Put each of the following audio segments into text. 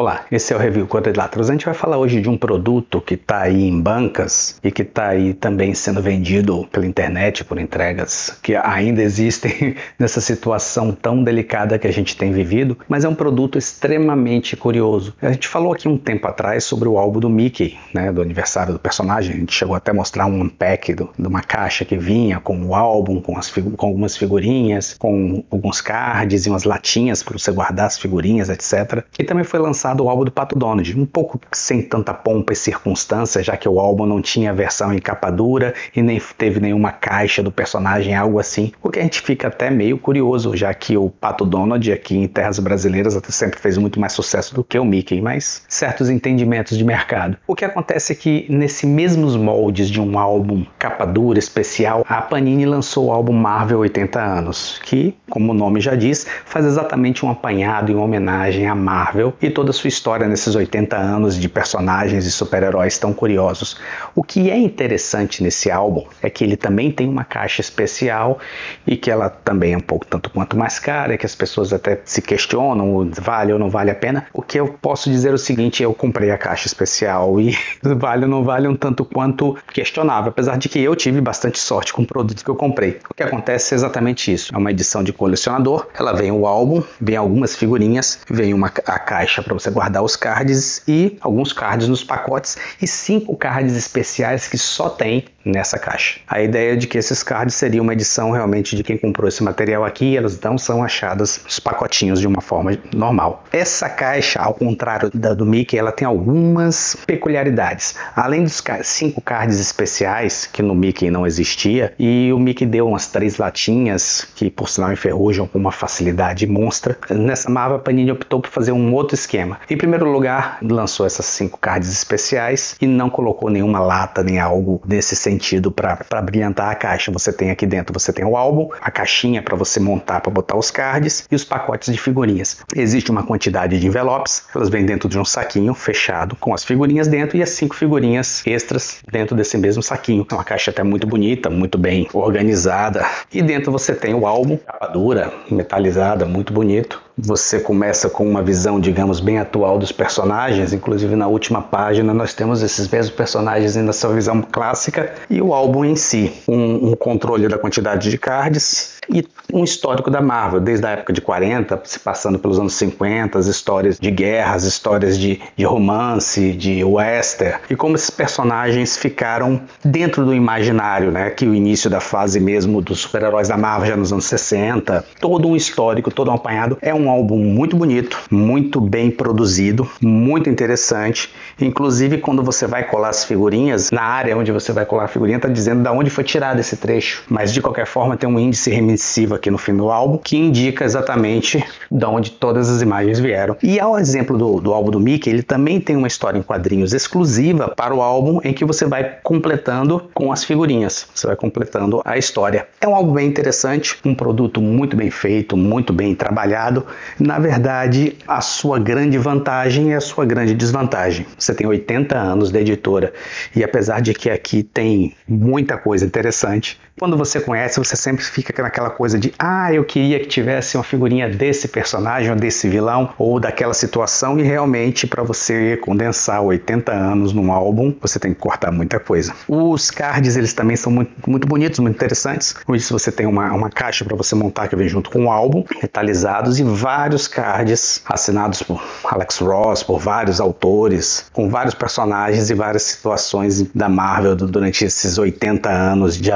Olá, esse é o Review Quadriláteros. A gente vai falar hoje de um produto que está aí em bancas e que está aí também sendo vendido pela internet por entregas que ainda existem nessa situação tão delicada que a gente tem vivido, mas é um produto extremamente curioso. A gente falou aqui um tempo atrás sobre o álbum do Mickey, né, do aniversário do personagem. A gente chegou até a mostrar um unpack do, de uma caixa que vinha com o álbum, com, as, com algumas figurinhas, com alguns cards e umas latinhas para você guardar as figurinhas, etc. E também foi lançado lançado o álbum do Pato Donald, um pouco sem tanta pompa e circunstância, já que o álbum não tinha versão em capa dura e nem teve nenhuma caixa do personagem, algo assim. O que a gente fica até meio curioso, já que o Pato Donald aqui em terras brasileiras até sempre fez muito mais sucesso do que o Mickey, mas certos entendimentos de mercado. O que acontece é que nesse mesmos moldes de um álbum capa dura especial, a Panini lançou o álbum Marvel 80 anos, que, como o nome já diz, faz exatamente um apanhado em homenagem à Marvel e toda a sua história nesses 80 anos de personagens e super-heróis tão curiosos. O que é interessante nesse álbum é que ele também tem uma caixa especial e que ela também é um pouco tanto quanto mais cara, que as pessoas até se questionam, vale ou não vale a pena. O que eu posso dizer é o seguinte, eu comprei a caixa especial e vale ou não vale um tanto quanto questionável, apesar de que eu tive bastante sorte com o produto que eu comprei. O que acontece é exatamente isso. É uma edição de colecionador, ela vem o álbum, vem algumas figurinhas, vem uma a caixa para você guardar os cards e alguns cards nos pacotes e cinco cards especiais que só tem nessa caixa. A ideia de que esses cards seriam uma edição realmente de quem comprou esse material aqui, elas não são achadas nos pacotinhos de uma forma normal. Essa caixa, ao contrário da do Mickey, ela tem algumas peculiaridades. Além dos cinco cards especiais, que no Mickey não existia, e o Mickey deu umas três latinhas, que por sinal enferrujam com uma facilidade monstra, nessa Marvel Panini optou por fazer um outro esquema. Em primeiro lugar, lançou essas cinco cards especiais e não colocou nenhuma lata nem algo desse sentido para brilhantar a caixa. Você tem aqui dentro, você tem o álbum, a caixinha para você montar para botar os cards e os pacotes de figurinhas. Existe uma quantidade de envelopes, elas vêm dentro de um saquinho fechado com as figurinhas dentro e as cinco figurinhas extras dentro desse mesmo saquinho. É uma caixa até muito bonita, muito bem organizada. E dentro você tem o álbum, capa dura, metalizada, muito bonito você começa com uma visão, digamos, bem atual dos personagens, inclusive na última página nós temos esses mesmos personagens na sua visão clássica e o álbum em si, um, um controle da quantidade de cards e um histórico da Marvel, desde a época de 40, se passando pelos anos 50, as histórias de guerras, histórias de, de romance, de western, e como esses personagens ficaram dentro do imaginário, né? Que o início da fase mesmo dos super-heróis da Marvel já nos anos 60, todo um histórico, todo um apanhado. É um álbum muito bonito, muito bem produzido, muito interessante. Inclusive, quando você vai colar as figurinhas, na área onde você vai colar a figurinha, está dizendo de onde foi tirado esse trecho. Mas de qualquer forma, tem um índice remissivo aqui no fim do álbum que indica exatamente de onde todas as imagens vieram. E ao exemplo do, do álbum do Mickey, ele também tem uma história em quadrinhos exclusiva para o álbum em que você vai completando com as figurinhas. Você vai completando a história. É um álbum bem interessante, um produto muito bem feito, muito bem trabalhado na verdade, a sua grande vantagem é a sua grande desvantagem. Você tem 80 anos de editora e apesar de que aqui tem muita coisa interessante, quando você conhece, você sempre fica naquela coisa de ah, eu queria que tivesse uma figurinha desse personagem ou desse vilão ou daquela situação e realmente para você condensar 80 anos num álbum, você tem que cortar muita coisa. Os cards, eles também são muito, muito bonitos, muito interessantes. Com isso você tem uma, uma caixa para você montar que vem junto com o álbum, metalizados e vários cards assinados por Alex Ross, por vários autores, com vários personagens e várias situações da Marvel durante esses 80 anos de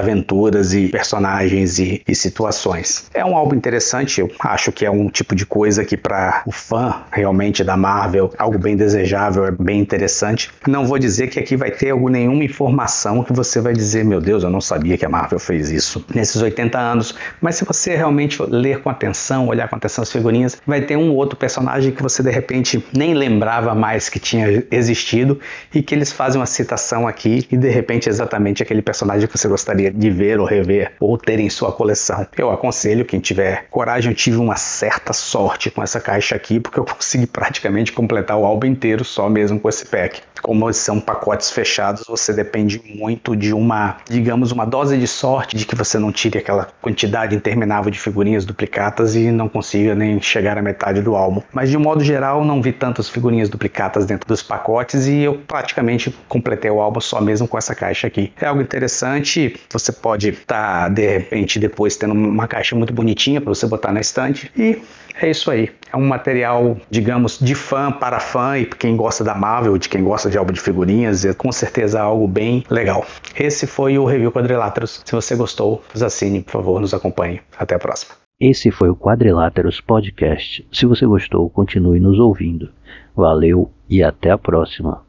e personagens e, e situações. É um álbum interessante, eu acho que é um tipo de coisa que para o fã realmente da Marvel, algo bem desejável, é bem interessante. Não vou dizer que aqui vai ter algum, nenhuma informação que você vai dizer, meu Deus, eu não sabia que a Marvel fez isso nesses 80 anos, mas se você realmente ler com atenção, olhar com atenção as figurinhas, vai ter um outro personagem que você de repente nem lembrava mais que tinha existido e que eles fazem uma citação aqui e de repente é exatamente aquele personagem que você gostaria de ver ou rever ou ter em sua coleção. Eu aconselho quem tiver coragem. Eu tive uma certa sorte com essa caixa aqui porque eu consegui praticamente completar o álbum inteiro só mesmo com esse pack. Como são pacotes fechados, você depende muito de uma, digamos, uma dose de sorte de que você não tire aquela quantidade interminável de figurinhas duplicatas e não consiga nem chegar à metade do álbum. Mas de um modo geral, não vi tantas figurinhas duplicatas dentro dos pacotes e eu praticamente completei o álbum só mesmo com essa caixa aqui. É algo interessante, você pode estar tá, de repente depois tendo uma caixa muito bonitinha para você botar na estante e é isso aí. É um material, digamos, de fã para fã e quem gosta da Marvel, de quem gosta de álbum de figurinhas, é com certeza algo bem legal. Esse foi o Review Quadriláteros. Se você gostou, nos assine, por favor, nos acompanhe. Até a próxima. Esse foi o Quadriláteros Podcast. Se você gostou, continue nos ouvindo. Valeu e até a próxima.